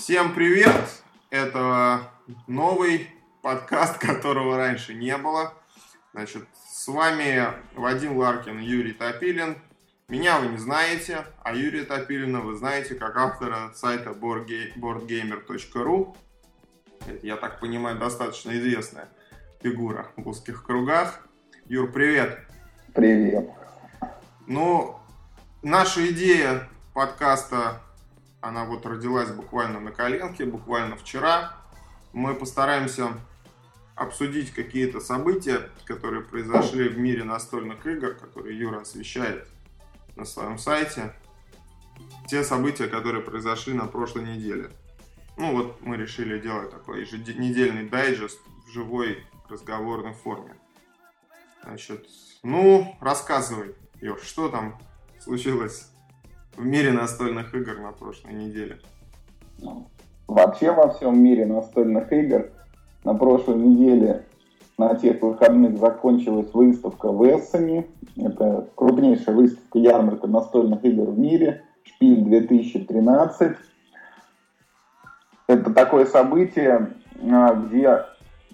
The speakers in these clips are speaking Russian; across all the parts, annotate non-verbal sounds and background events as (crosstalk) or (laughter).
Всем привет! Это новый подкаст, которого раньше не было. Значит, с вами Вадим Ларкин и Юрий Топилин. Меня вы не знаете, а Юрия Топилина вы знаете как автора сайта boardgamer.ru. Это, я так понимаю, достаточно известная фигура в узких кругах. Юр, привет! Привет! Ну, наша идея подкаста она вот родилась буквально на коленке, буквально вчера. Мы постараемся обсудить какие-то события, которые произошли в мире настольных игр, которые Юра освещает на своем сайте. Те события, которые произошли на прошлой неделе. Ну вот мы решили делать такой еженедельный дайджест в живой разговорной форме. Значит, ну, рассказывай, Юр, что там случилось в мире настольных игр на прошлой неделе? Ну, вообще во всем мире настольных игр на прошлой неделе на тех выходных закончилась выставка в Эссене. Это крупнейшая выставка ярмарка настольных игр в мире. Шпиль 2013. Это такое событие, а, где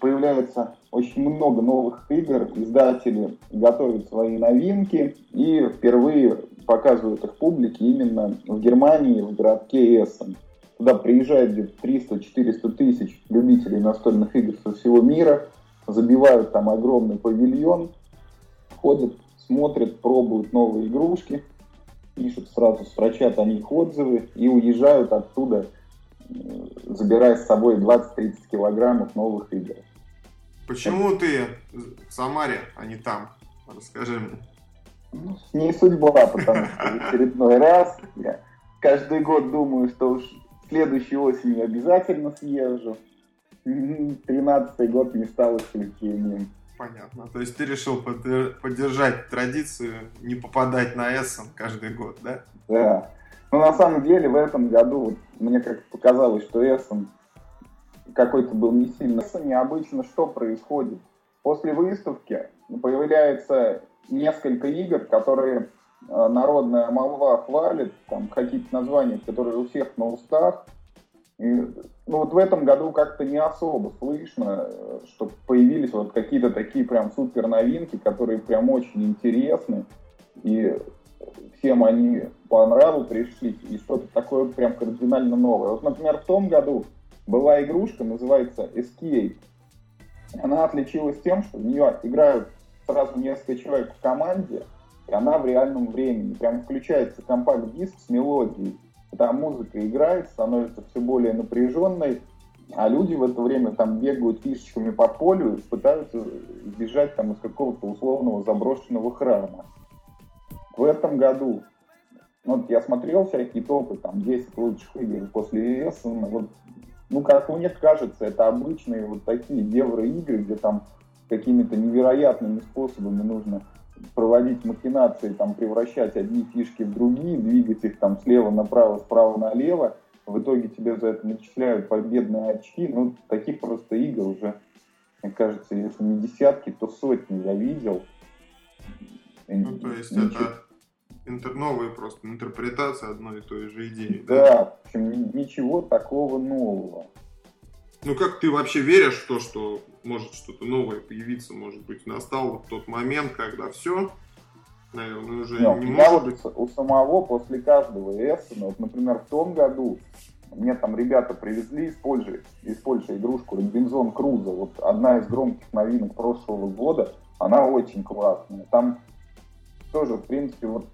появляется очень много новых игр, издатели готовят свои новинки и впервые показывают их публике именно в Германии, в городке Эссен. Туда приезжает где-то 300-400 тысяч любителей настольных игр со всего мира, забивают там огромный павильон, ходят, смотрят, пробуют новые игрушки, пишут сразу, строчат о них отзывы и уезжают оттуда, забирая с собой 20-30 килограммов новых игр. Почему ты в Самаре, а не там? Расскажи мне. Ну, не судьба, потому что в очередной раз я каждый год думаю, что уж следующей осенью обязательно съезжу. Тринадцатый год не стал исключением. Понятно. То есть ты решил поддержать традицию не попадать на Эссен каждый год, да? Да. Но на самом деле в этом году вот, мне как показалось, что Эссен какой-то был не сильно необычно, что происходит. После выставки появляется несколько игр, которые э, народная молва хвалит, там какие-то названия, которые у всех на устах. И, ну вот в этом году как-то не особо слышно, э, что появились вот какие-то такие прям супер новинки, которые прям очень интересны. И всем они по нраву пришли, и что-то такое прям кардинально новое. Вот, например, в том году была игрушка, называется Escape. Она отличилась тем, что в нее играют сразу несколько человек в команде, и она в реальном времени. Прям включается компакт-диск с мелодией. Там музыка играет, становится все более напряженной, а люди в это время там бегают фишечками по полю и пытаются сбежать там из какого-то условного заброшенного храма. В этом году ну, вот я смотрел всякие топы, там 10 лучших игр после ЕС, вот ну, как мне кажется, это обычные вот такие евроигры, где там какими-то невероятными способами нужно проводить махинации, там, превращать одни фишки в другие, двигать их там слева направо, справа налево. В итоге тебе за это начисляют победные очки. Ну, таких просто игр уже, мне кажется, если не десятки, то сотни я видел. Ну, то есть Ничего. это интер, новая просто интерпретация одной и той же идеи. Да, да? в общем, ничего такого нового. Ну как ты вообще веришь в то, что может что-то новое появиться, может быть, настал вот тот момент, когда все, наверное, уже Нет, не может быть. Вот у самого после каждого Эссена, вот, например, в том году мне там ребята привезли из Польши, из Польши игрушку Робинзон Круза. Вот одна из громких новинок прошлого года, она очень классная. Там тоже, в принципе, вот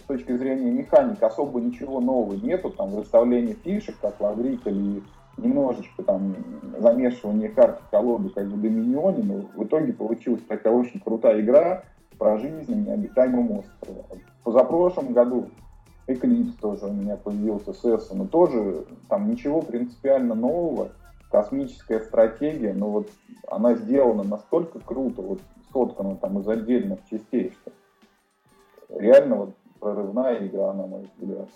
с точки зрения механики особо ничего нового нету, там выставление фишек, как в Агриколе, немножечко там замешивание карт в колоду, как в Доминионе, но в итоге получилась такая очень крутая игра про жизнь на необитаемом острове. Позапрошлом году Эклипс тоже у меня появился с но тоже там ничего принципиально нового, космическая стратегия, но вот она сделана настолько круто, вот соткана там из отдельных частей, что реально вот прорывная игра, на мой взгляд.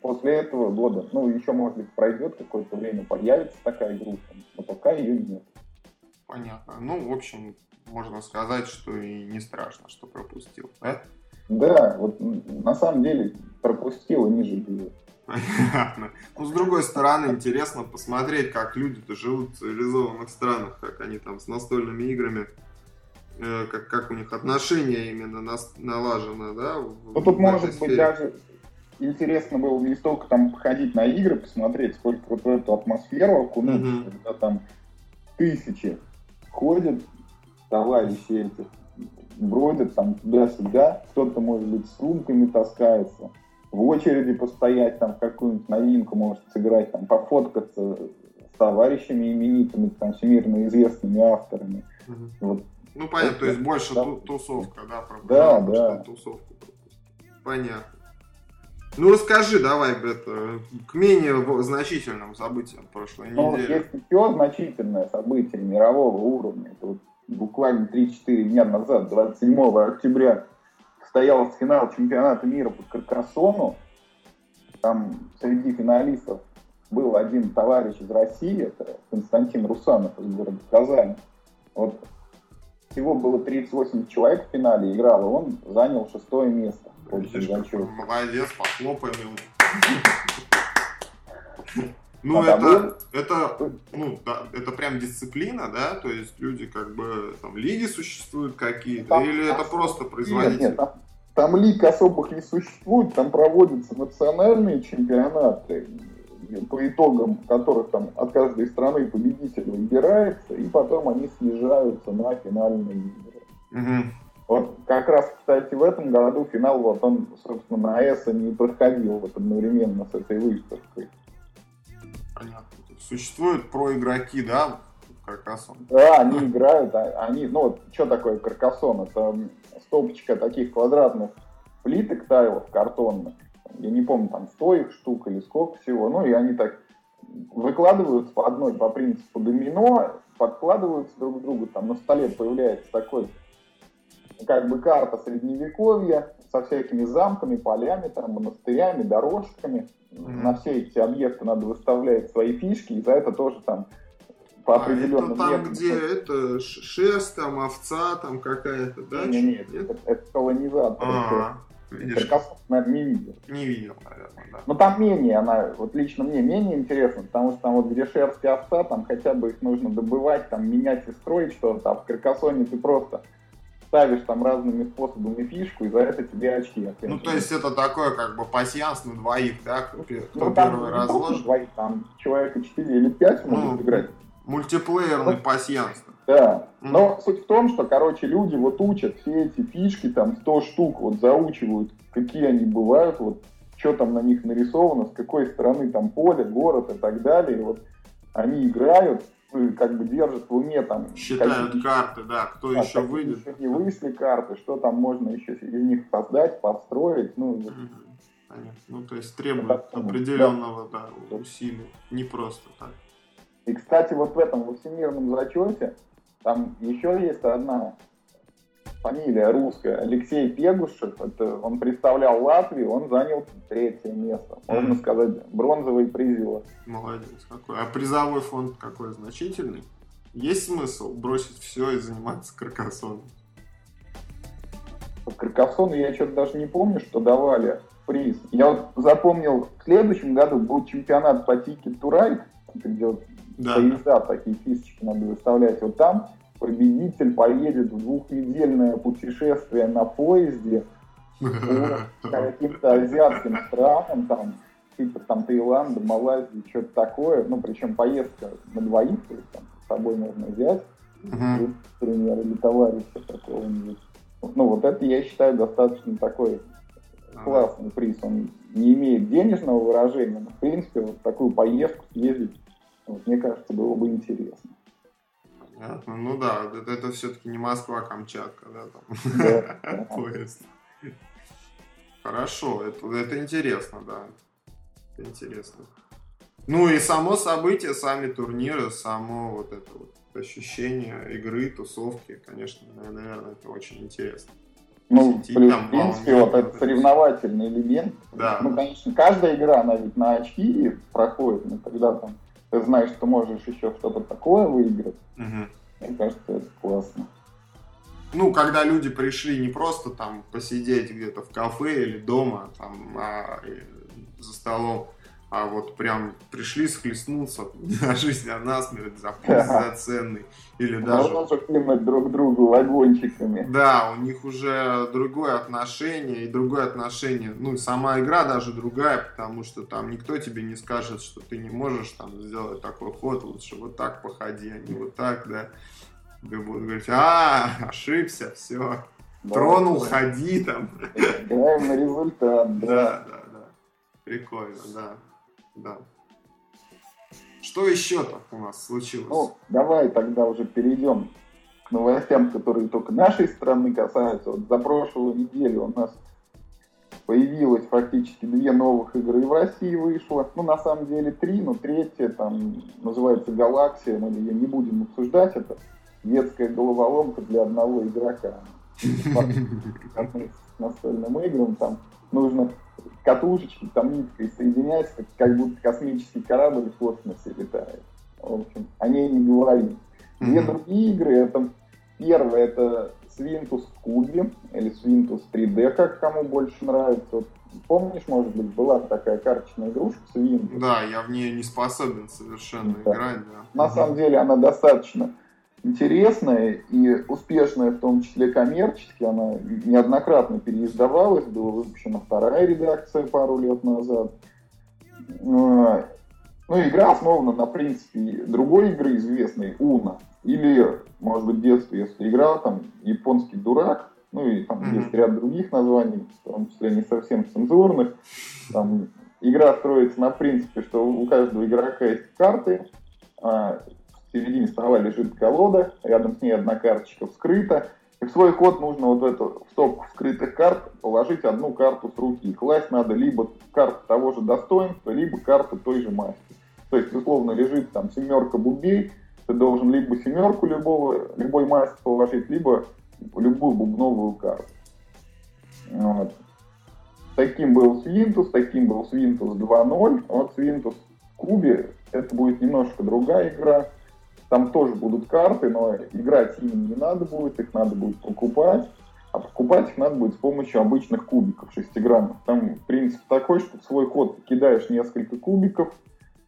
После этого года, ну, еще, может быть, пройдет какое-то время, появится такая игрушка, но пока ее нет. Понятно. Ну, в общем, можно сказать, что и не страшно, что пропустил, да? Да, вот на самом деле пропустил и не жалею. Понятно. Ну, с другой стороны, интересно посмотреть, как люди-то живут в цивилизованных странах, как они там с настольными играми, э, как, как у них отношения именно нас, налажено, да? В, ну, тут может быть даже интересно было не столько там походить на игры, посмотреть, сколько вот эту атмосферу окунуться, mm-hmm. когда там тысячи ходят товарищи этих, бродят там туда-сюда, кто-то, может быть, с сумками таскается, в очереди постоять, там, какую-нибудь новинку может сыграть, там, пофоткаться с товарищами именитыми, там, всемирно известными авторами. Угу. Вот. Ну, понятно, то есть больше да. тусовка, да? Правда? Да, да. Тусовку Понятно. Ну, расскажи давай, это, к менее значительным событиям прошлой ну, недели. Если все значительное событие мирового уровня, это вот буквально 3-4 дня назад, 27 октября, состоялся финал чемпионата мира по каркасону. Там среди финалистов был один товарищ из России, это Константин Русанов из города Казани. Вот всего было 38 человек в финале играло, он занял шестое место. Очень Молодец, похлопаем ему. (laughs) Ну, а это, это, ну, да, это прям дисциплина, да? То есть люди как бы, там, лиги существуют какие-то, или это просто производитель? Нет, нет, там, там лиг особых не существует, там проводятся национальные чемпионаты, по итогам которых там от каждой страны победитель выбирается, и потом они снижаются на финальные игры. Угу. Вот как раз, кстати, в этом году финал, вот он, собственно, на ЭСА не проходил вот одновременно с этой выставкой. Понятно. Существуют проигроки, да, Каркасон? Да, они играют, а, они, ну, вот, что такое Каркасон? Это стопочка таких квадратных плиток тайлов картонных. Я не помню, там 100 их штук или сколько всего. Ну, и они так выкладываются по одной по принципу домино, подкладываются друг к другу. Там на столе появляется такой как бы карта средневековья со всякими замками, полями, там, монастырями, дорожками. Mm-hmm. На все эти объекты надо выставлять свои фишки, и за это тоже там по а, определенным это там, методам. где это шерсть, там, овца, там какая-то, да? Нет, нет, нет. Это, это колонизатор. А, видишь? наверное, не видел. Не видел, наверное, да. Но там менее, она, вот лично мне менее интересно, потому что там вот где шерсть и овца, там хотя бы их нужно добывать, там менять и строить что-то, а в Каркасоне ты просто ставишь там разными способами фишку, и за это тебе очки. Ну, то есть это такое как бы пассианс на двоих, да? Кто, ну, первый разложит? Двоих, там человека 4 или 5 ну, могут играть. Мультиплеерный пассианс. Да. Но суть в том, что, короче, люди вот учат все эти фишки, там 100 штук вот заучивают, какие они бывают, вот что там на них нарисовано, с какой стороны там поле, город и так далее. И вот они играют, как бы держат в уме там... Считают какие, карты, да, кто да, еще выйдет. Еще не вышли карты, что там можно еще из них создать, построить, ну... Понятно. Ну, то есть требует определенного да. Да, усилия, не просто так. И, кстати, вот в этом всемирном зачете там еще есть одна фамилия русская, Алексей Пегушев, это он представлял Латвию, он занял третье место. Можно сказать, бронзовый призер. Молодец какой. А призовой фонд какой значительный? Есть смысл бросить все и заниматься каркасоном? Каркасону я что-то даже не помню, что давали приз. Я вот запомнил, в следующем году был чемпионат по Ride, где вот да. поезда, такие фишечки надо выставлять. Вот там победитель поедет в двухнедельное путешествие на поезде (laughs) по каким-то азиатским странам, там, типа там Таиланда, Малайзии, что-то такое. Ну, причем поездка на двоих, то есть там с собой можно взять, uh-huh. например, или товарища какого-нибудь. Ну, вот это, я считаю, достаточно такой классный приз. Он не имеет денежного выражения, но, в принципе, вот такую поездку съездить, вот, мне кажется, было бы интересно. Понятно. Ну да, это, это все-таки не Москва, а Камчатка, да, там (laughs) поезд. Хорошо, это, это интересно, да. Это интересно. Ну и само событие, сами турниры, само вот это вот ощущение игры, тусовки, конечно, наверное, это очень интересно. Ну, плюс, в принципе, вот этот соревновательный элемент. Да. Ну, конечно, каждая игра, она ведь на очки проходит, но когда там ты знаешь, что можешь еще что-то такое выиграть, угу. мне кажется, это классно. Ну, когда люди пришли не просто там посидеть где-то в кафе или дома, там, а за столом, а вот прям пришли схлестнуться на (laughs) жизнь, а насмерть за приз, за (laughs) ценный. Или даже... кинуть друг другу вагончиками. Да, у них уже другое отношение, и другое отношение, ну, сама игра даже другая, потому что там никто тебе не скажет, что ты не можешь там сделать такой ход, лучше вот так походи, а не вот так, да. Тебе будут говорить, а, ошибся, все, да, тронул, да. ходи там. Играем на результат. Да, да, да. да. Прикольно, да. Да. Что еще-то у нас случилось? Ну, давай тогда уже перейдем к новостям, которые только нашей страны касаются. Вот за прошлую неделю у нас появилось фактически две новых игры и в России вышло. Ну, на самом деле три, но третья там называется «Галаксия», мы ее не будем обсуждать, это детская головоломка для одного игрока. (laughs) Настольным играм там нужно катушечки там ниткой соединяются, как, как будто космический корабль в космосе летает. В общем, о ней не говорим. Две mm-hmm. другие игры, это первая это Свинтус в кубе, или Свинтус 3D, как кому больше нравится. Вот, помнишь, может быть, была такая карточная игрушка Свинтус? Да, я в нее не способен совершенно да. играть, да. На mm-hmm. самом деле она достаточно интересная и успешная, в том числе коммерчески. Она неоднократно переиздавалась, была выпущена вторая редакция пару лет назад. А, ну, игра основана на принципе другой игры известной, Уна. Или, может быть, в детстве, если играл, там, японский дурак, ну и там mm-hmm. есть ряд других названий, в том числе не совсем цензурных. Там, игра строится на принципе, что у каждого игрока есть карты, а, в середине стола лежит колода, рядом с ней одна карточка вскрыта, и в свой ход нужно вот в эту стопку вскрытых карт положить одну карту с руки. Класть надо либо карту того же достоинства, либо карту той же масти. То есть, условно, лежит там семерка бубей, ты должен либо семерку любого, любой масти положить, либо любую бубновую карту. Вот. Таким был Свинтус, таким был Свинтус 2.0. Вот Свинтус в кубе это будет немножко другая игра. Там тоже будут карты, но играть ими не надо будет, их надо будет покупать. А покупать их надо будет с помощью обычных кубиков шестигранных. Там принцип такой, что в свой ход кидаешь несколько кубиков,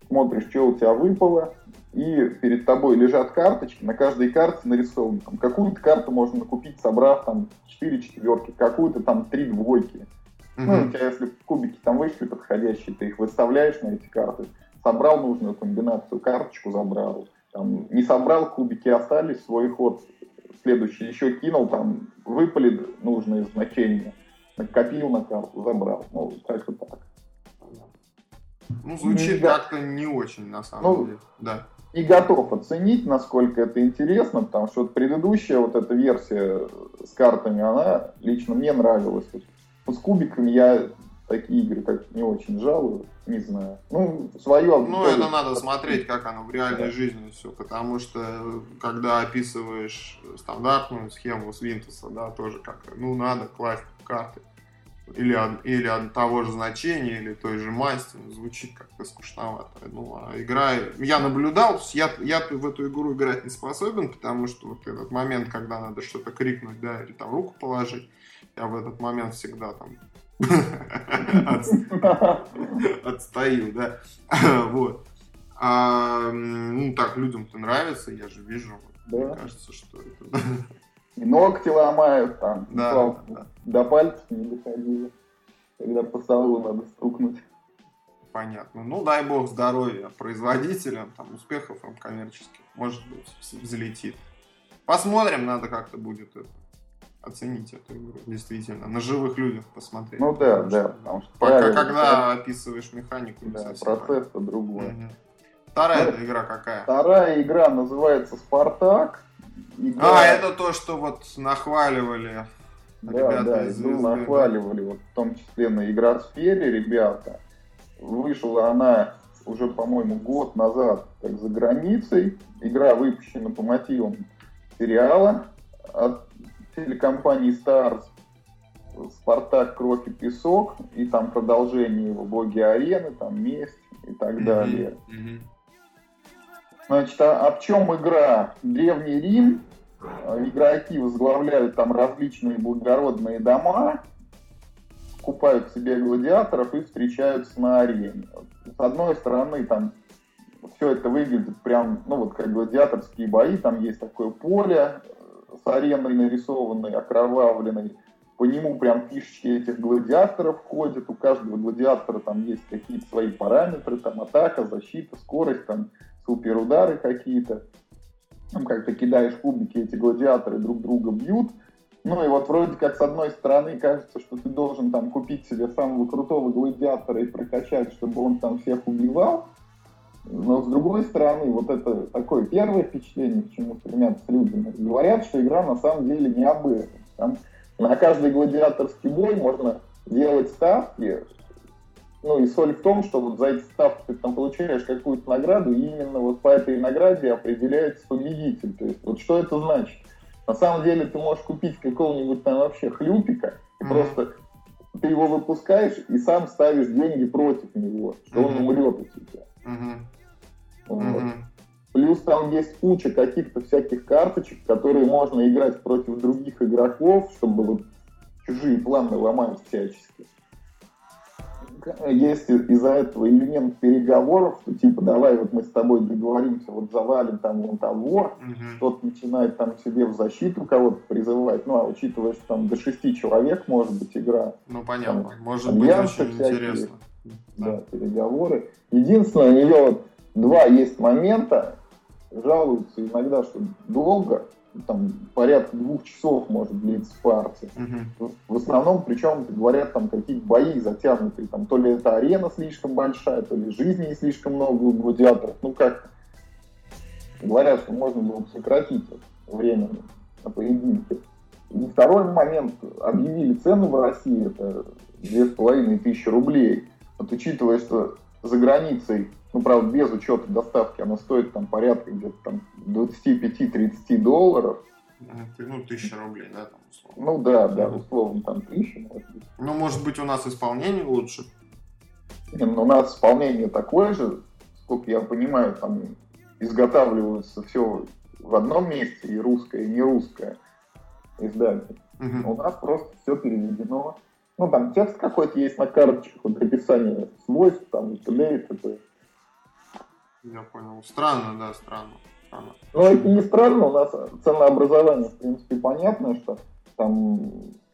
смотришь, что у тебя выпало, и перед тобой лежат карточки, на каждой карте нарисован. Там, какую-то карту можно купить, собрав там 4 четверки, какую-то там 3 двойки. Mm-hmm. Ну, у тебя, если кубики там вышли подходящие, ты их выставляешь на эти карты, собрал нужную комбинацию, карточку забрал там, не собрал, кубики остались, свой ход следующий еще кинул, там выпали нужные значения, накопил на карту, забрал. Ну, как-то так. Ну, звучит не как-то не очень, на самом ну, деле. Да. И готов оценить, насколько это интересно, потому что вот предыдущая вот эта версия с картами, она лично мне нравилась. Вот с кубиками я такие игры как не очень жалую, не знаю. Ну, свое... Ну, это надо смотреть, как оно в реальной да. жизни все, потому что, когда описываешь стандартную схему с Винтуса, да, тоже как ну, надо класть карты. Или, или от того же значения, или той же масти, ну, звучит как-то скучновато. Ну, а игра... Я наблюдал, я, я в эту игру играть не способен, потому что вот этот момент, когда надо что-то крикнуть, да, или там руку положить, я в этот момент всегда там Отстаю, да. (laughs) Вот. А, ну, так, людям-то нравится, я же вижу. Мне кажется, что это... (laughs) И ногти ломают там. Да. До пальцев не доходили. Когда по столу надо стукнуть. Понятно. Ну, дай бог здоровья производителям, там, успехов им коммерческих. Может быть, взлетит. Посмотрим, надо как-то будет это оценить эту игру, действительно, на живых людях посмотреть. Ну да, да. Потому что Пока, когда описываешь механику, да, процесс-то другой. Угу. Вторая ну, игра какая? Вторая игра называется «Спартак». Игра... А, это то, что вот нахваливали да, ребята да, из игру нахваливали, вот, в том числе на игросфере ребята. Вышла она уже, по-моему, год назад, как за границей. Игра выпущена по мотивам сериала от телекомпании Stars Спартак, Кровь и Песок, и там продолжение его Боги Арены, там Месть и так далее. Значит, а, а в чем игра? Древний Рим, игроки возглавляют там различные благородные дома, купают себе гладиаторов и встречаются на арене. с одной стороны, там все это выглядит прям, ну вот как гладиаторские бои, там есть такое поле с ареной нарисованной, окровавленной, по нему прям фишечки этих гладиаторов ходят, у каждого гладиатора там есть какие-то свои параметры, там атака, защита, скорость, там суперудары какие-то. Там как то кидаешь кубики, эти гладиаторы друг друга бьют. Ну и вот вроде как с одной стороны кажется, что ты должен там купить себе самого крутого гладиатора и прокачать, чтобы он там всех убивал. Но с другой стороны, вот это такое первое впечатление, к чему стремятся люди. Говорят, что игра на самом деле не об этом. Там на каждый гладиаторский бой можно делать ставки. Ну и соль в том, что вот за эти ставки ты там получаешь какую-то награду, и именно вот по этой награде определяется победитель. То есть вот что это значит? На самом деле ты можешь купить какого-нибудь там вообще хлюпика, и mm-hmm. просто ты его выпускаешь и сам ставишь деньги против него, что mm-hmm. он умрет у тебя. Mm-hmm. Вот. Mm-hmm. Плюс там есть куча каких-то всяких карточек, которые можно играть против других игроков, чтобы вот чужие планы ломать всячески. Есть из-за этого элемент переговоров, что типа давай вот мы с тобой договоримся, вот завалим там вон того, угу. кто-то начинает там себе в защиту кого-то призывать, ну а учитывая, что там до шести человек может быть игра. Ну понятно, там, может быть очень всякие, интересно. Да, да, переговоры. Единственное, у нее вот два есть момента, жалуются иногда, что долго, там порядка двух часов может длиться партия. Угу. В основном, причем говорят, там какие-то бои затянутые, там то ли это арена слишком большая, то ли жизни слишком много у гладиаторов. Ну как говорят, что можно было бы сократить время на поединке. И второй момент, объявили цену в России, это две с половиной тысячи рублей. Вот учитывая, что за границей ну, правда, без учета доставки, она стоит там порядка где-то там 25-30 долларов. Ну, тысяча рублей, да, там, условно. Ну, да, да, условно, там, тысяча, может быть. Ну, может быть, у нас исполнение лучше? Ну, у нас исполнение такое же, сколько я понимаю, там изготавливаются все в одном месте, и русское, и не русское издание. Угу. У нас просто все переведено. Ну, там текст какой-то есть на карточках, вот описание свойств, там, и т.д. и т.д. Я понял. Странно, да, странно. странно. Ну, это не странно, у нас ценообразование, в принципе, понятно, что там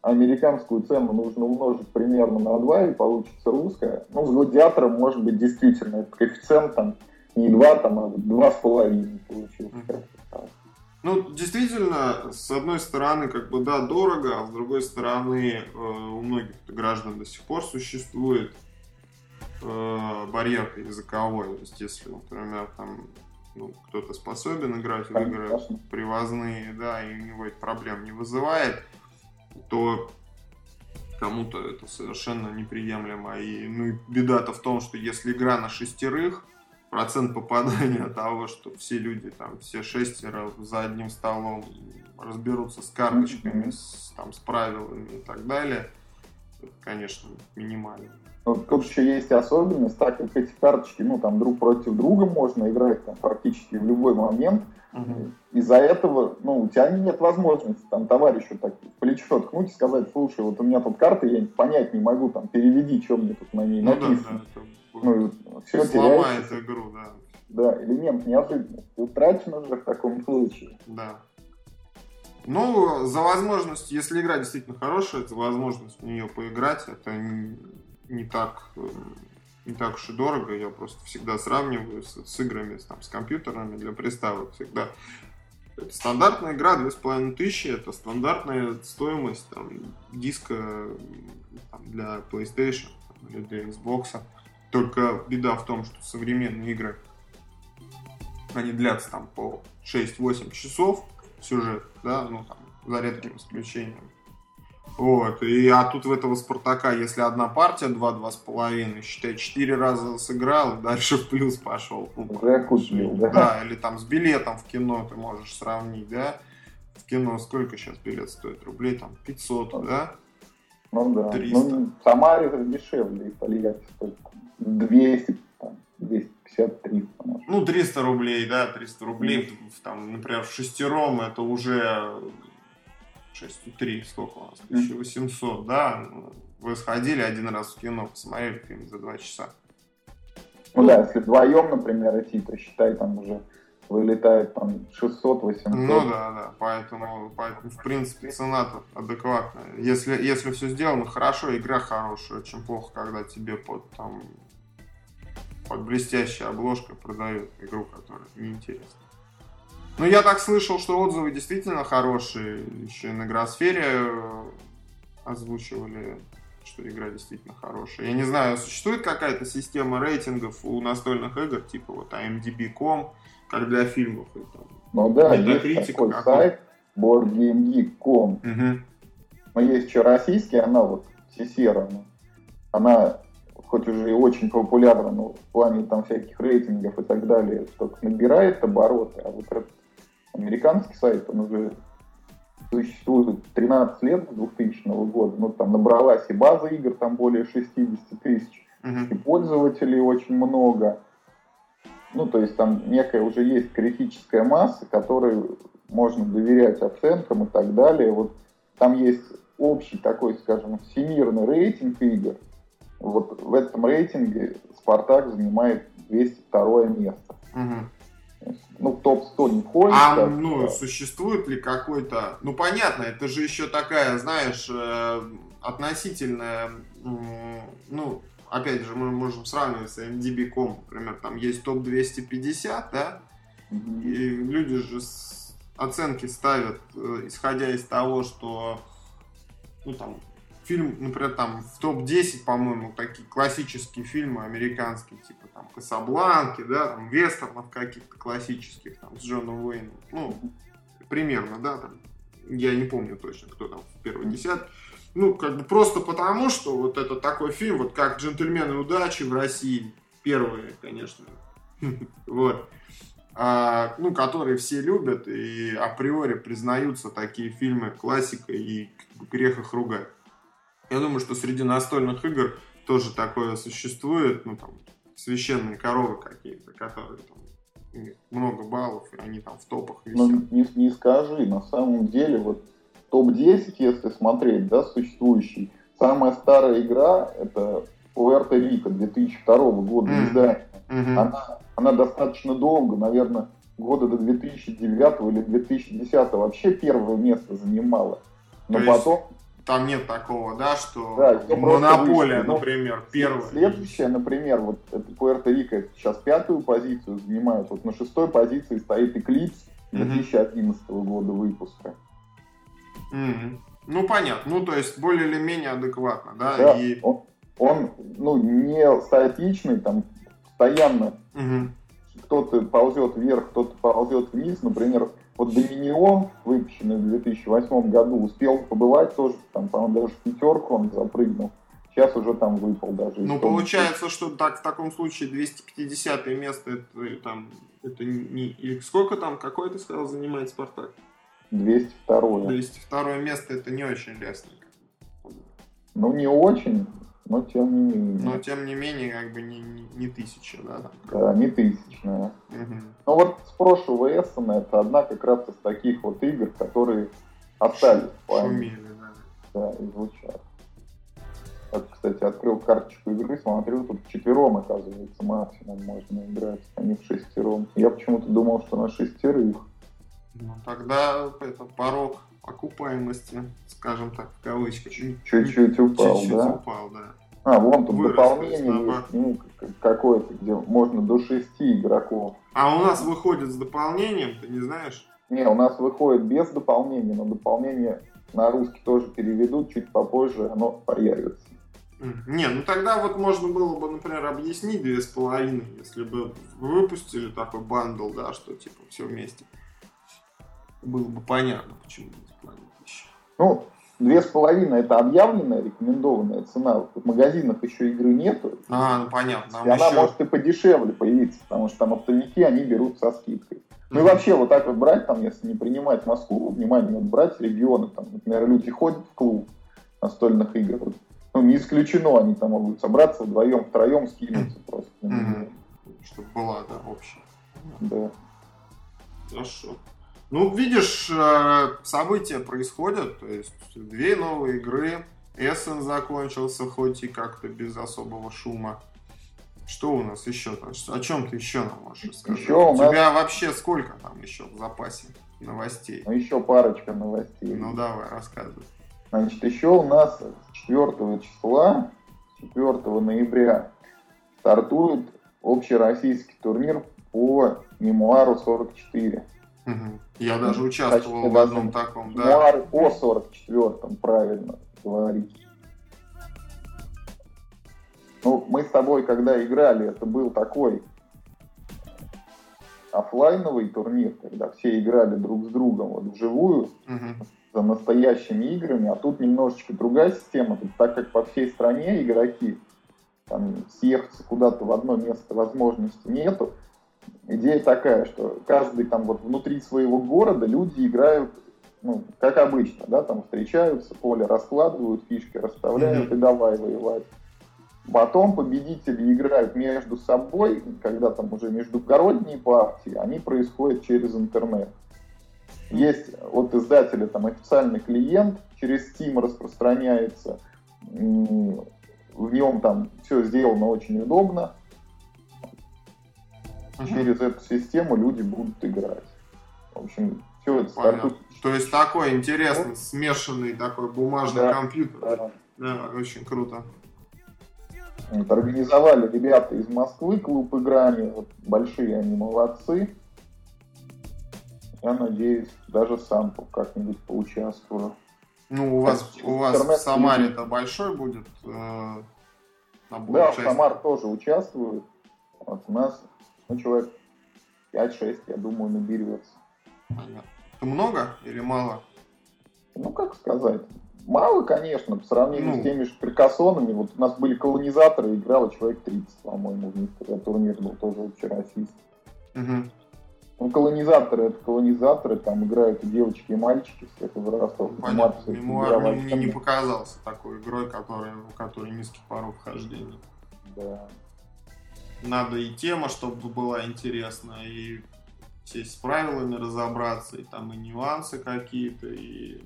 американскую цену нужно умножить примерно на 2, и получится русская. Ну, с гладиатором, может быть, действительно, этот коэффициент там не 2, там, а 2,5 получился. Mm-hmm. Ну, действительно, с одной стороны, как бы, да, дорого, а с другой стороны, э, у многих граждан до сих пор существует э, барьер языковой. То есть, если, например, там ну, кто-то способен играть в игры привозные, да, и у него это проблем не вызывает, то кому-то это совершенно неприемлемо. И, ну, беда-то в том, что если игра на шестерых, процент попадания (laughs) того, что все люди, там, все шестеро за одним столом разберутся с карточками, с, там, с правилами и так далее, это, конечно, минимально. Вот тут еще есть особенность, так как эти карточки, ну, там, друг против друга можно играть там, практически в любой момент. Из-за этого, ну, у тебя нет возможности там товарищу так в плечо ткнуть и сказать, слушай, вот у меня тут карта, я понять не могу, там, переведи, что мне тут на ней ну, написано. Да, да, ну, все сломает теряется. игру, да. Да, элемент неожиданности утрачен уже в таком случае. Да. Ну, за возможность, если игра действительно хорошая, за возможность в нее поиграть, это не так, э, не так уж и дорого. Я просто всегда сравниваю с, с играми, там, с компьютерами для приставок. Всегда это стандартная игра, 2500, это стандартная стоимость там, диска там, для PlayStation или для Xbox. Только беда в том, что современные игры, они длятся там по 6-8 часов сюжет, да, ну там, за редким исключением. Вот, и, а тут в этого Спартака, если одна партия, два-два с половиной, считай, четыре раза сыграл, и дальше в плюс пошел. Ну, да? Да, или там с билетом в кино ты можешь сравнить, да? В кино сколько сейчас билет стоит? Рублей там 500, ну, да? Ну да. 300. Ну, в Самаре дешевле, и Тольятти стоит 200, там, 250, 300. Может. Ну, 300 рублей, да, 300 рублей, mm. в, там, например, в шестером это уже 6,3, сколько у нас? 1800, да? Вы сходили один раз в кино, посмотрели фильм за два часа. Ну, ну да, если вдвоем, например, идти, то считай, там уже вылетает там 600-800. Ну да, да, поэтому, поэтому в принципе цена-то адекватная. Если, если все сделано хорошо, игра хорошая, очень плохо, когда тебе под там под блестящей обложкой продают игру, которая неинтересна. Ну, я так слышал, что отзывы действительно хорошие. Еще и на Игросфере э, озвучивали, что игра действительно хорошая. Я не знаю, существует какая-то система рейтингов у настольных игр, типа вот IMDb.com, как для фильмов. И, там, ну да, есть такой сайт BoardGameGeek.com. Угу. Но есть еще российский аналог, Сесера. Она хоть уже и очень популярна, но в плане там всяких рейтингов и так далее, только набирает обороты, а вот американский сайт, он уже существует 13 лет с 2000 года, ну там набралась и база игр, там более 60 тысяч, uh-huh. и пользователей очень много, ну, то есть там некая уже есть критическая масса, которой можно доверять оценкам и так далее. Вот там есть общий такой, скажем, всемирный рейтинг игр. Вот в этом рейтинге Спартак занимает 202 место. Угу. Ну, в топ-100 не входит. А, так, ну, да. существует ли какой-то... Ну, понятно, это же еще такая, знаешь, э, относительная, ну, опять же, мы можем сравнивать с MDB.com, например, там есть топ-250, да, и люди же оценки ставят, э, исходя из того, что, ну, там, фильм, например, там, в топ-10, по-моему, такие классические фильмы американские, типа, Касабланки, да, там, вестернов каких-то классических, там, с Джоном Уэйном, ну, примерно, да, там, я не помню точно, кто там в первой десятке, ну, как бы просто потому, что вот это такой фильм, вот как «Джентльмены удачи» в России, первые, конечно, (laughs) вот, а, ну, которые все любят и априори признаются такие фильмы классика и грех их ругать. Я думаю, что среди настольных игр тоже такое существует, ну, там, священные коровы какие-то, которые там много баллов, и они там в топах висят. Ну, не, не скажи, на самом деле, вот топ-10, если смотреть, да, существующий, самая старая игра это Пуэрто Рико 2002 года mm-hmm. издания. Mm-hmm. Она, она достаточно долго, наверное, года до 2009 или 2010 вообще первое место занимала. Но То потом... Там нет такого, да, что да, монополия, ну, например, первая. Следующая, например, вот это Пуэрто-Рико сейчас пятую позицию занимает. Вот на шестой позиции стоит Eclipse 2011 mm-hmm. года выпуска. Mm-hmm. Ну, понятно. Ну, то есть, более или менее адекватно, да? да и... он, он, ну, не статичный, там, постоянно угу. кто-то ползет вверх, кто-то ползет вниз. Например, вот Доминион, выпущенный в 2008 году, успел побывать тоже, там, по-моему, даже в пятерку он запрыгнул. Сейчас уже там выпал даже. Ну, получается, что так, в таком случае 250 место, это, там, это не... Или сколько там, какой ты сказал, занимает Спартак? 202. 202 место это не очень лестно. Ну, не очень, но тем не менее. Но тем не менее, как бы не, не, не тысяча, да? Там. Да, не тысячная. Угу. Ну вот с прошлого Эссена это одна как раз из таких вот игр, которые остались Шумели, да. Да, и звучат. Вот, кстати, открыл карточку игры, смотрю, тут четвером, оказывается, максимум можно играть, а не в шестером. Я почему-то думал, что на шестерых. Ну, тогда это порог окупаемости, скажем так, в кавычках. Чуть-чуть упал, чуть-чуть да? упал, да. А, вон тут Вырос, дополнение есть, ну, какое-то, где можно до шести игроков. А у нас выходит с дополнением, ты не знаешь? Не, у нас выходит без дополнения, но дополнение на русский тоже переведут, чуть попозже оно появится. Не, ну тогда вот можно было бы, например, объяснить две с половиной, если бы выпустили такой бандл, да, что типа все вместе было бы понятно, почему бесплатно еще. Ну, две с половиной это объявленная рекомендованная цена. В магазинах еще игры нету. А, ну понятно. И она может и подешевле появиться, потому что там оптовики, они берут со скидкой. Ну и вообще вот так вот брать, там, если не принимать Москву, внимание, вот брать регионы, там, например, люди ходят в клуб настольных игр, вот, ну не исключено, они там могут собраться вдвоем, втроем, скинуться просто. Чтобы была, да, общая. Да. Хорошо. Ну, видишь, э, события происходят, то есть две новые игры, Эссен закончился, хоть и как-то без особого шума. Что у нас еще? О чем ты еще нам можешь рассказать? Еще у, у нас... тебя вообще сколько там еще в запасе новостей? Ну, еще парочка новостей. Ну, давай, рассказывай. Значит, еще у нас 4 числа, 4 ноября стартует общероссийский турнир по мемуару 44. Угу. Я даже участвовал в одном таком, да. Мемуар о 44, правильно говорить. Ну, мы с тобой, когда играли, это был такой офлайновый турнир, когда все играли друг с другом вот вживую, угу. за настоящими играми, а тут немножечко другая система, тут, так как по всей стране игроки, там, съехаться куда-то в одно место возможности нету, идея такая, что каждый там вот внутри своего города люди играют, ну, как обычно, да, там встречаются, поле раскладывают, фишки расставляют mm-hmm. и давай воевать. Потом победители играют между собой, когда там уже междугородние партии, они происходят через интернет. Есть от издателя там официальный клиент, через Steam распространяется, в нем там все сделано очень удобно. Через эту систему люди будут играть. В общем, все это стартует. То есть такой интересный, смешанный такой бумажный да, компьютер. Да. да, очень круто. Вот, организовали ребята из Москвы клуб играми, вот, большие они молодцы. Я надеюсь, даже сам как-нибудь поучаствую. Ну, у вас, у вас в Самаре это большой будет э, набор Да, в Самар тоже участвует. Вот у нас ну, человек 5-6, я думаю, наберется. Понятно. Много или мало? Ну, как сказать. Мало, конечно, по сравнению ну. с теми же перкассонами. Вот у нас были колонизаторы, играло человек 30, по-моему, в них, когда турнир был тоже общероссийский. Угу. Ну, колонизаторы это колонизаторы, там играют и девочки, и мальчики всех возрастов. Ну, понятно. Мемуар мне не показался такой игрой, которая, у которой низкий порог вхождения. Да. Надо и тема, чтобы была интересна, и сесть с правилами разобраться, и там и нюансы какие-то, и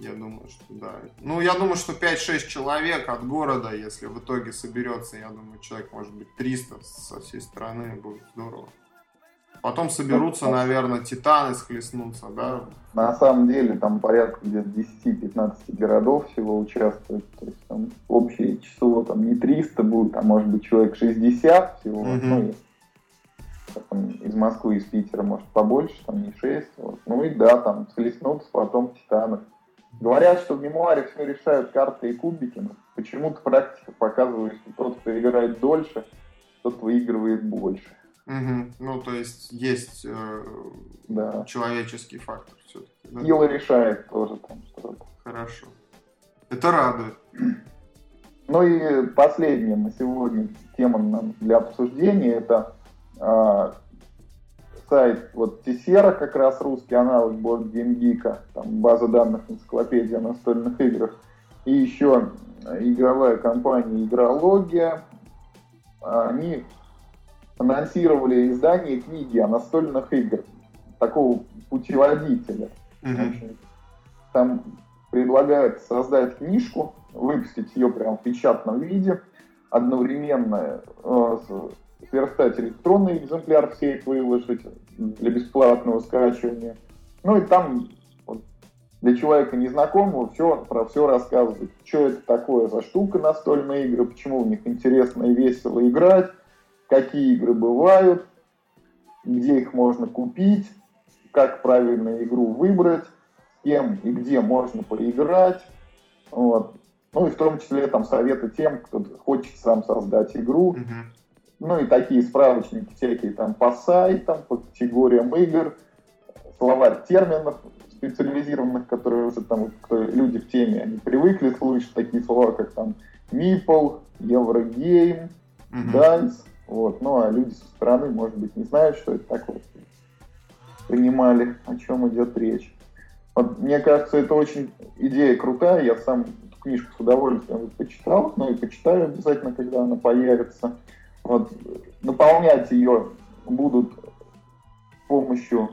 я думаю, что да. Ну, я думаю, что 5-6 человек от города, если в итоге соберется, я думаю, человек, может быть, 300 со всей страны, будет здорово. Потом соберутся, ну, наверное, титаны схлестнутся, да? На самом деле там порядка где-то 10-15 городов всего участвует. То есть там общее число там не 300 будет, а может быть человек 60 всего. Угу. Ну, там, из Москвы, из Питера, может, побольше, там не 6. Вот. Ну и да, там схлестнутся потом титаны. Говорят, что в мемуаре все решают карты и кубики, но почему-то практика показывает, что тот, кто играет дольше, тот выигрывает больше. Угу. Ну, то есть есть э, да. человеческий фактор все-таки. Да? Сила решает тоже там что-то. Хорошо. Это радует. Ну и последняя на сегодня тема для обсуждения это э, сайт вот Тесера, как раз русский аналог Board Game Geek, там база данных энциклопедия настольных играх, и еще игровая компания Игрология, они анонсировали издание книги о настольных играх, такого путеводителя. Mm-hmm. Там предлагают создать книжку, выпустить ее прямо в печатном виде, одновременно э, сверстать электронный экземпляр в сеть выложить для бесплатного скачивания. Ну и там вот, для человека незнакомого все, про все рассказывать. Что это такое за штука настольные игры, почему в них интересно и весело играть, какие игры бывают, где их можно купить, как правильно игру выбрать, с кем и где можно поиграть. Вот. Ну и в том числе там советы тем, кто хочет сам создать игру. Mm-hmm. Ну и такие справочники всякие там по сайтам, по категориям игр, словарь терминов специализированных, которые уже там кто, люди в теме, они привыкли слышать такие слова, как там Meeple, Еврогейм, mm-hmm. DICE, вот. Ну а люди со стороны, может быть, не знают, что это такое. Принимали, о чем идет речь. Вот, мне кажется, это очень идея крутая. Я сам эту книжку с удовольствием почитал, ну и почитаю обязательно, когда она появится. Вот, наполнять ее будут с помощью,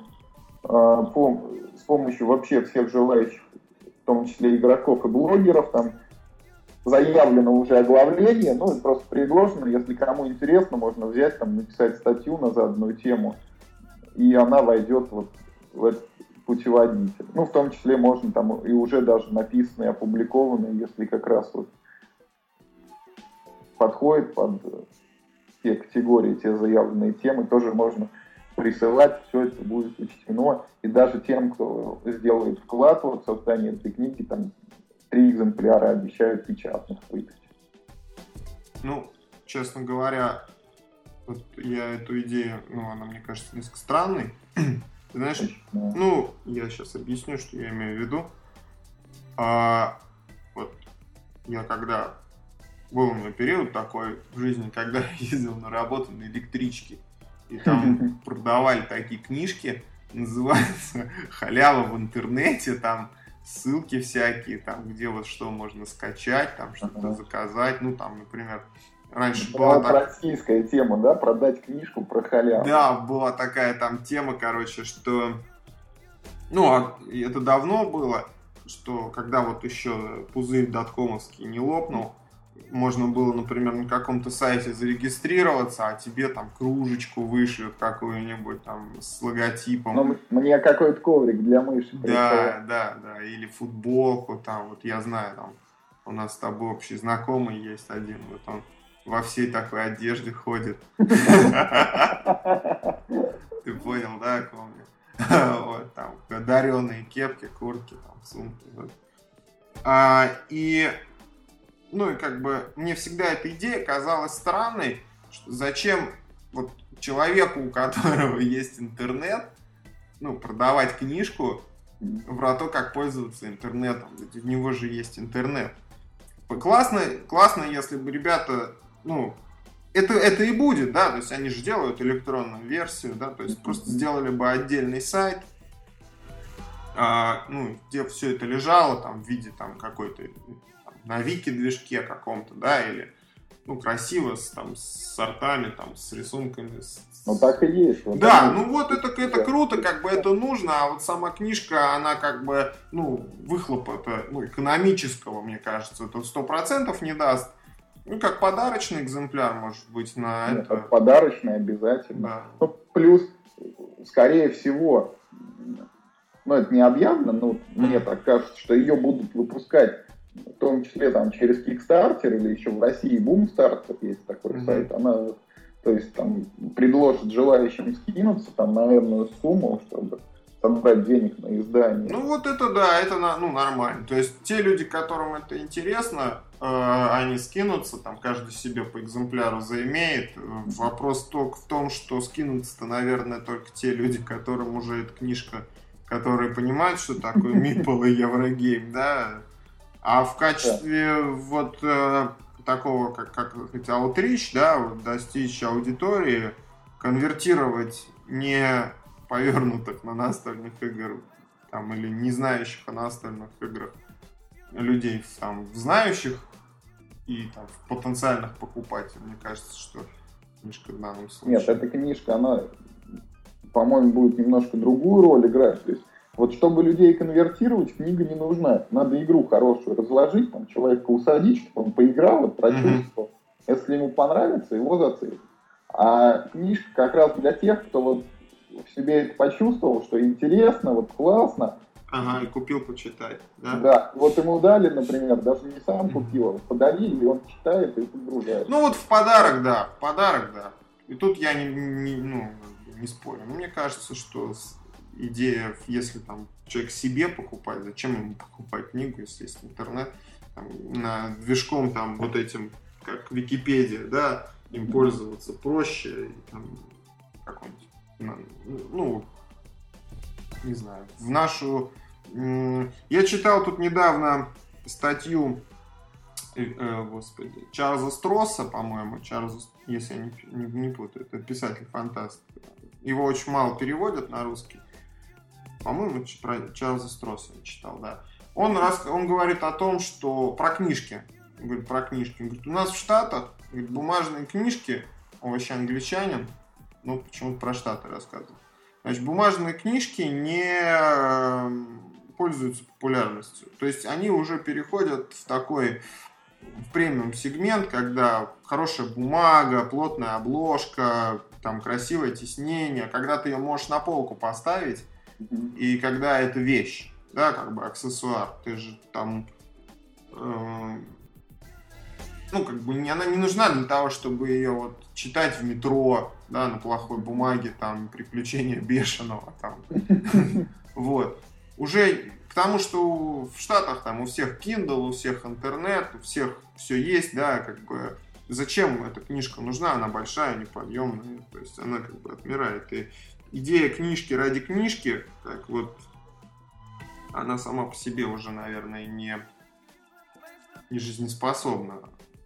э, по, с помощью вообще всех желающих, в том числе игроков и блогеров. Там заявлено уже оглавление, ну, просто предложено, если кому интересно, можно взять, там, написать статью на заданную тему, и она войдет вот в этот путеводитель. Ну, в том числе можно там и уже даже написанные, опубликованные, если как раз вот подходит под те категории, те заявленные темы, тоже можно присылать, все это будет учтено. И даже тем, кто сделает вклад в создание этой книги, там три экземпляра обещают печатных выдать. Ну, честно говоря, вот я эту идею, ну, она мне кажется несколько странной. (clears throat) Ты знаешь, ну, я сейчас объясню, что я имею в виду. А, вот я когда был у меня период такой в жизни, когда (laughs) ездил на работу на электричке, и там (laughs) продавали такие книжки, называется «Халява в интернете», там ссылки всякие, там, где вот что можно скачать, там, что-то ага. заказать, ну, там, например, раньше Это была... Так... Российская тема, да, продать книжку про халяву. Да, была такая там тема, короче, что... Ну, а это давно было, что когда вот еще пузырь доткомовский не лопнул, можно было, например, на каком-то сайте зарегистрироваться, а тебе там кружечку вышлют какую-нибудь там с логотипом. Ну, мне какой-то коврик для мыши. Да, да, да, или футболку там, вот я знаю, там у нас с тобой общий знакомый есть один, вот он во всей такой одежде ходит. (laughs) Ты понял, да, ком (laughs) Вот там дареные кепки, куртки, там сумки. А, и ну и как бы мне всегда эта идея казалась странной, зачем вот человеку, у которого (laughs) есть интернет, ну, продавать книжку про то, как пользоваться интернетом. Ведь у него же есть интернет. Классно, классно, если бы ребята, ну, это, это и будет, да, то есть они же делают электронную версию, да, то есть просто сделали бы отдельный сайт, а, ну, где все это лежало там в виде там какой-то на вики движке каком-то, да, или ну, красиво, с, там, с сортами, там, с рисунками. С... Ну, так и есть. Вот да, ну вот это, это круто, как бы это нужно, а вот сама книжка, она как бы, ну, выхлопа это, ну, экономического, мне кажется, это сто процентов не даст. Ну, как подарочный экземпляр, может быть, на Нет, это. Подарочный обязательно. Да. Ну, плюс, скорее всего, ну, это не объявлено, но мне так кажется, что ее будут выпускать в том числе там через Kickstarter или еще в России Boomstarter есть такой mm-hmm. сайт, она то есть там предложит желающим скинуться там на энную сумму, чтобы собрать денег на издание. Ну вот это да, это ну нормально. То есть те люди, которым это интересно, э, они скинутся, там каждый себе по экземпляру заимеет. Вопрос только в том, что скинутся-то, наверное, только те люди, которым уже эта книжка, которые понимают, что такое (laughs) Мипл и Еврогейм, да, а в качестве да. вот э, такого, как, как сказать, аутрич, да, вот, достичь аудитории, конвертировать не повернутых на настольных игр там, или не знающих о настольных играх людей там, в знающих и там, в потенциальных покупателей. Мне кажется, что книжка в данном случае. Нет, эта книжка, она, по-моему, будет немножко другую роль играть. То есть вот чтобы людей конвертировать, книга не нужна. Надо игру хорошую разложить, там, человека усадить, чтобы он поиграл, прочувствовал. Mm-hmm. Если ему понравится, его зацепит. А книжка как раз для тех, кто вот в себе это почувствовал, что интересно, вот классно. Ага, и купил почитать, да? Да, вот ему дали, например, даже не сам купил, а подарили, и он читает и погружает. Ну вот в подарок, да, в подарок, да. И тут я не, не, ну, не спорю. Но мне кажется, что идея, если там человек себе покупает, зачем ему покупать книгу, если есть интернет, там, на движком там вот этим, как Википедия, да, им пользоваться проще, и, там, какой-нибудь, ну, не знаю, в нашу... Я читал тут недавно статью, э, э, господи, Чарльза Стросса, по-моему, Чарльза, если я не, не, не путаю, это писатель-фантаст. Его очень мало переводят на русский по-моему, про Чарльза Стросса читал, да. Он, раз, он говорит о том, что про книжки, он говорит про книжки, он говорит, у нас в Штатах говорит, бумажные книжки, он вообще англичанин, ну, почему-то про Штаты рассказывает. Значит, бумажные книжки не эм, пользуются популярностью. То есть они уже переходят в такой в премиум сегмент, когда хорошая бумага, плотная обложка, там красивое тиснение, когда ты ее можешь на полку поставить, и когда это вещь, да, как бы аксессуар, ты же там, э, ну, как бы не, она не нужна для того, чтобы ее вот читать в метро, да, на плохой бумаге, там, приключения бешеного, там, (laughs) вот. Уже к тому, что в Штатах там у всех Kindle, у всех интернет, у всех все есть, да, как бы зачем эта книжка нужна, она большая, неподъемная, то есть она как бы отмирает. И идея книжки ради книжки, так вот, она сама по себе уже, наверное, не, не жизнеспособна.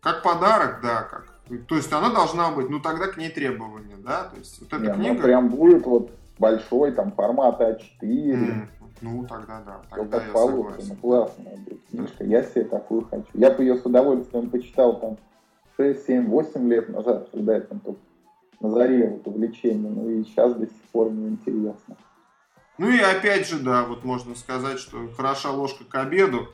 Как подарок, да, как. То есть она должна быть, ну тогда к ней требования, да, то есть вот эта Не, книга... Ну, прям будет вот большой, там, формат А4. М, ну тогда да, тогда как я положено, согласен. классная будет книжка. Я себе такую хочу. Я бы ее с удовольствием почитал там 6, 7, 8 лет назад, когда я там только на заре вот увлечения. Ну и сейчас до сих пор мне интересно. Ну и опять же, да, вот можно сказать, что хороша ложка к обеду.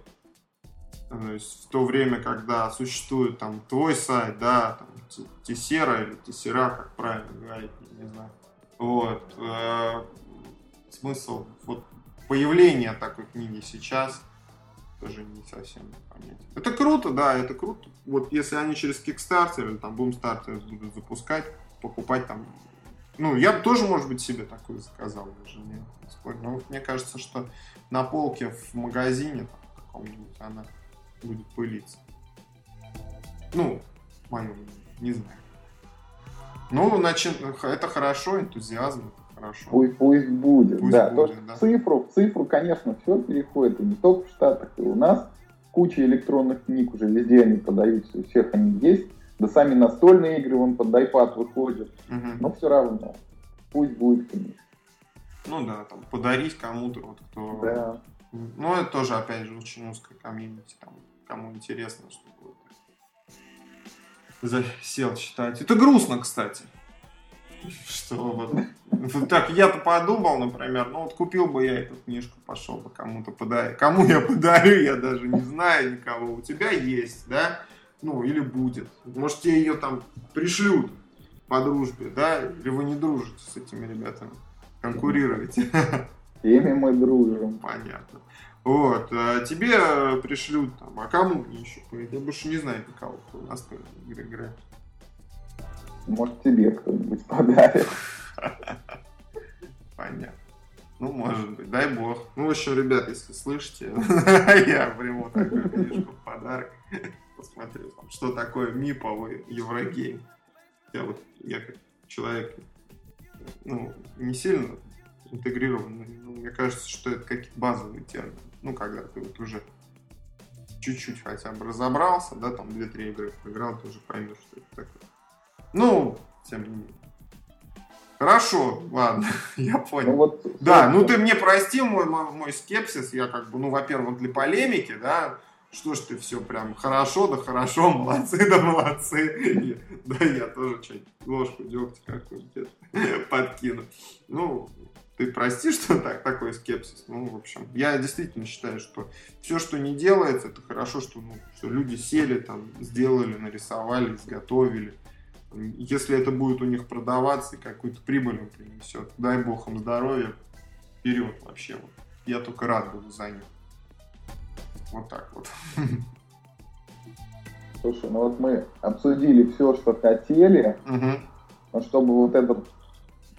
То есть в то время, когда существует там твой сайт, да, там Тесера или Тесера, как правильно говорить, не знаю. Вот. э, смысл вот появления такой книги сейчас тоже не совсем понятен. Это круто, да, это круто. Вот если они через Kickstarter или там Boomstarter будут запускать, покупать там ну, я тоже, может быть, себе такую заказал даже, не спорю. Но вот мне кажется, что на полке в магазине там, каком-нибудь она будет пылиться. Ну, мое не знаю. Ну, значит, это хорошо, энтузиазм, это хорошо. Пусть, пусть будет, Пусть да. будет, То, да. Цифру, в цифру, конечно, все переходит, и не только в Штатах, и у нас куча электронных книг уже везде они продаются, у всех они есть. Да сами настольные игры, вон под iPad выходят, Мгм. но все равно, пусть будет книжка. Ну да, там, подарить кому-то, вот кто... Да. Ну, это тоже, опять же, очень узкая комьюнити, там, кому интересно, чтобы вот засел читать. Это грустно, кстати. Что вот... вот Так, я-то подумал, например, ну вот купил бы я эту книжку, пошел бы кому-то подарить. Кому я подарю, я даже не знаю никого. У тебя есть, да? Ну, или будет. Может, тебе ее там пришлют по дружбе, да? Или вы не дружите с этими ребятами? Конкурируете? Теми мы дружим. Понятно. Вот, а тебе пришлют там, а кому еще? Я больше не знаю никого, кто у нас игры играет. Может, тебе кто-нибудь подарит. (laughs) Понятно. Ну, может быть, дай бог. Ну, в общем, ребят, если слышите, (laughs) я приму такую книжку в подарок. Там, что такое МИПовый Еврогейм. Я вот, я как человек, ну, не сильно интегрированный, но мне кажется, что это какие-то базовые термины. Ну, когда ты вот уже чуть-чуть хотя бы разобрался, да, там 2-3 игры поиграл, ты уже поймешь, что это такое. Ну, тем не менее. Хорошо, ладно, (laughs) я понял. Ну, вот, Да, ну ты мне прости мой, мой, мой скепсис, я как бы, ну, во-первых, для полемики, да, что ж ты все прям хорошо, да хорошо, (laughs) молодцы, да молодцы. Да, я тоже что-нибудь, ложку дегтя какую-нибудь (laughs) подкину. Ну, ты прости, что так, такой скепсис. Ну, в общем, я действительно считаю, что все, что не делается, это хорошо, что, ну, что люди сели, там, сделали, нарисовали, изготовили. Если это будет у них продаваться и какую-то прибыль им принесет, дай бог им здоровья, вперед вообще. Вот. Я только рад буду за них. Вот так вот. Слушай, ну вот мы обсудили все, что хотели, Мгм. но чтобы вот этот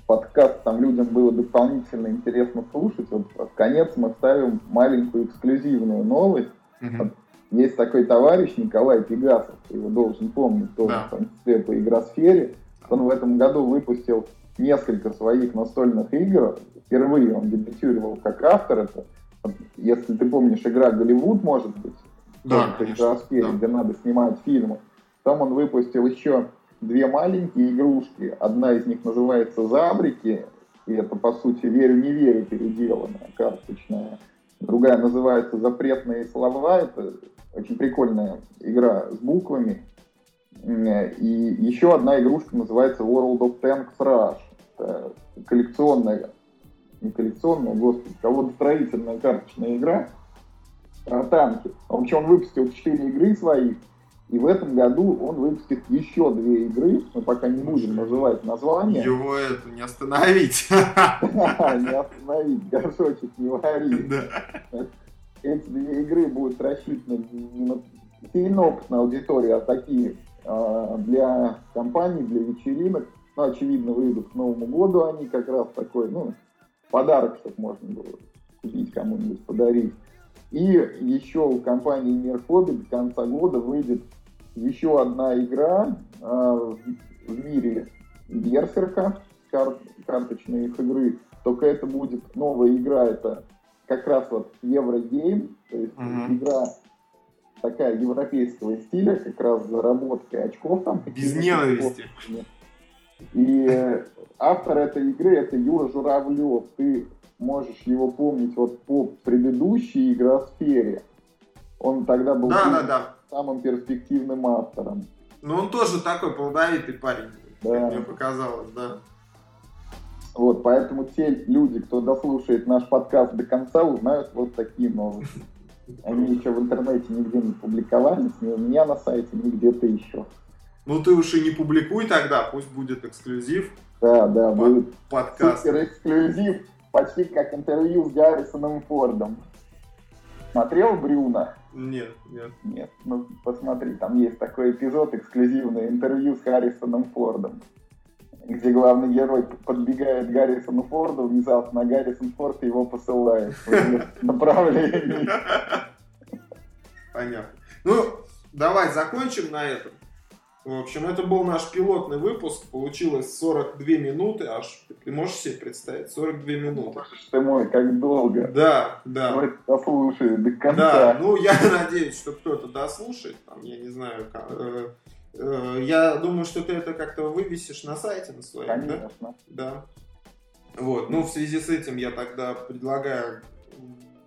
подкаст там людям было дополнительно интересно слушать, вот под конец мы ставим маленькую эксклюзивную новость. Мгм. Есть такой товарищ Николай Пегасов, ты его должен помнить, тоже Да. в том числе по игросфере. Он в этом году выпустил несколько своих настольных игр. Впервые он дебютировал как автор. Это, если ты помнишь, игра «Голливуд», может быть, Да, конечно, игросфере, да. где надо снимать фильмы. Потом он выпустил еще две маленькие игрушки. Одна из них называется «Забрики», и это, по сути, «Верю-не верю» переделанная, карточная. Другая называется «Запретные слова». Это очень прикольная игра с буквами. И еще одна игрушка называется World of Tanks Rush. Это коллекционная, не коллекционная, господи, кого-то карточная игра про танки. В общем, он выпустил 4 игры своих, И в этом году он выпустит еще две игры, мы пока не будем называть названия. Его это не остановить. (laughs) Не остановить, горшочек не варить. Эти две игры будут рассчитаны не на сильно опытную аудиторию, а такие а, для компаний, для вечеринок. Ну, очевидно, выйдут к Новому году они как раз такой, ну, подарок, чтобы можно было купить кому-нибудь, подарить. И еще у компании Мир Хобби до конца года выйдет еще одна игра э, в мире Берсерка, кар карточной их игры, только это будет новая игра, это как раз вот Еврогейм, то есть mm-hmm. игра такая европейского стиля, как раз с заработкой очков там. Без ненависти. И автор этой игры это Юра Журавлев. Ты можешь его помнить вот по предыдущей игросфере. Он тогда был да, да, да. самым перспективным автором. Ну, он тоже такой плодовитый парень, да. мне показалось, да. Вот, поэтому те люди, кто дослушает наш подкаст до конца, узнают вот такие новости. (laughs) Они еще в интернете нигде не публиковались, ни у меня на сайте, ни где-то еще. Ну ты уж и не публикуй тогда, пусть будет эксклюзив. Да, да, Под, будет подкаст. Супер эксклюзив, почти как интервью с Гаррисоном Фордом. Смотрел Брюна? Нет, нет. Нет, ну посмотри, там есть такой эпизод эксклюзивное интервью с Харрисоном Фордом где главный герой подбегает к Гаррисону Форду, внезапно Гаррисон Форд его посылает в направлении. (laughs) Понятно. Ну, давай закончим на этом. В общем, это был наш пилотный выпуск. Получилось 42 минуты. Аж ты можешь себе представить? 42 минуты. Ты мой, как долго. Да, да. Мы дослушали до конца. Да, ну я (laughs) надеюсь, что кто-то дослушает. Там, я не знаю, как, э, Э, я думаю, что ты это как-то вывесишь на сайте на своем, Конечно. да? Да. Вот, ну в связи с этим я тогда предлагаю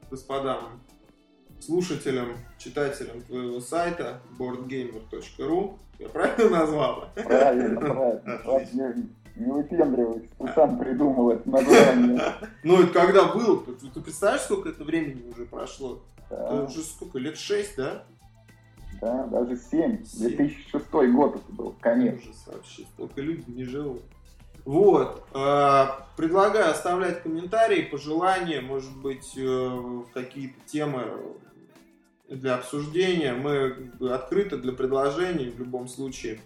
господам слушателям, читателям твоего сайта boardgamer.ru Я правильно назвал? Правильно, правильно. (laughs) Не выпендривайся, ты сам придумал это название. (laughs) Ну, это когда был? Ты представляешь, сколько это времени уже прошло? Это уже сколько, лет шесть, да? да, даже 7. 7. 2006 год это был, конец. Ужас вообще, столько людей не живут. Вот, э, предлагаю оставлять комментарии, пожелания, может быть, э, какие-то темы для обсуждения. Мы открыты для предложений в любом случае.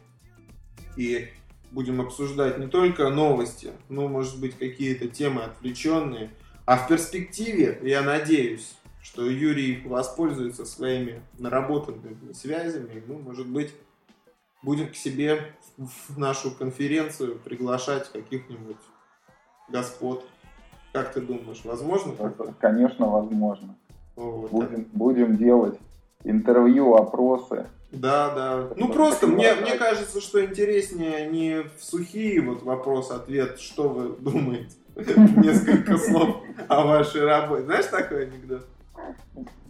И будем обсуждать не только новости, но, может быть, какие-то темы отвлеченные. А в перспективе, я надеюсь, что Юрий воспользуется своими наработанными связями, ну, может быть, будем к себе в нашу конференцию приглашать каких-нибудь господ. Как ты думаешь, возможно? Конечно, возможно. Вот. Будем, будем делать интервью, опросы. Да, да. Ну просто мне, мне кажется, что интереснее не в сухие вот вопрос-ответ, что вы (laughs) думаете. Несколько слов о вашей работе. Знаешь такой анекдот?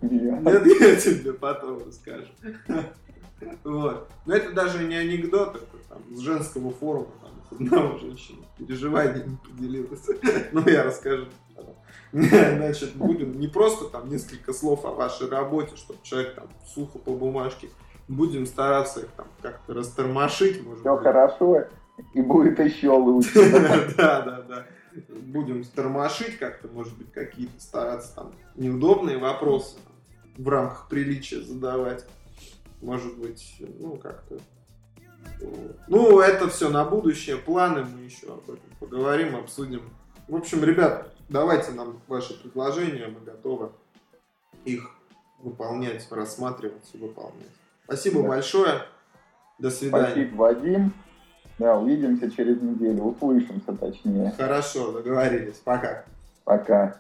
Нет, я тебе потом расскажу. Вот. Но это даже не анекдот, это там с женского форума, там, с одного женщины переживаниями поделилась. Ну, я расскажу. (laughs) Значит, будем не просто там несколько слов о вашей работе, чтобы человек там сухо по бумажке, будем стараться их там как-то растормошить, может Все быть. хорошо, и будет еще лучше. (laughs) Да, да, да будем тормошить как-то, может быть, какие-то стараться там неудобные вопросы в рамках приличия задавать. Может быть, ну, как-то... Ну, это все на будущее, планы, мы еще об этом поговорим, обсудим. В общем, ребят, давайте нам ваши предложения, мы готовы их выполнять, рассматривать и выполнять. Спасибо да. большое. До свидания. Спасибо, Вадим. Да, увидимся через неделю, услышимся точнее. Хорошо, договорились. Пока. Пока.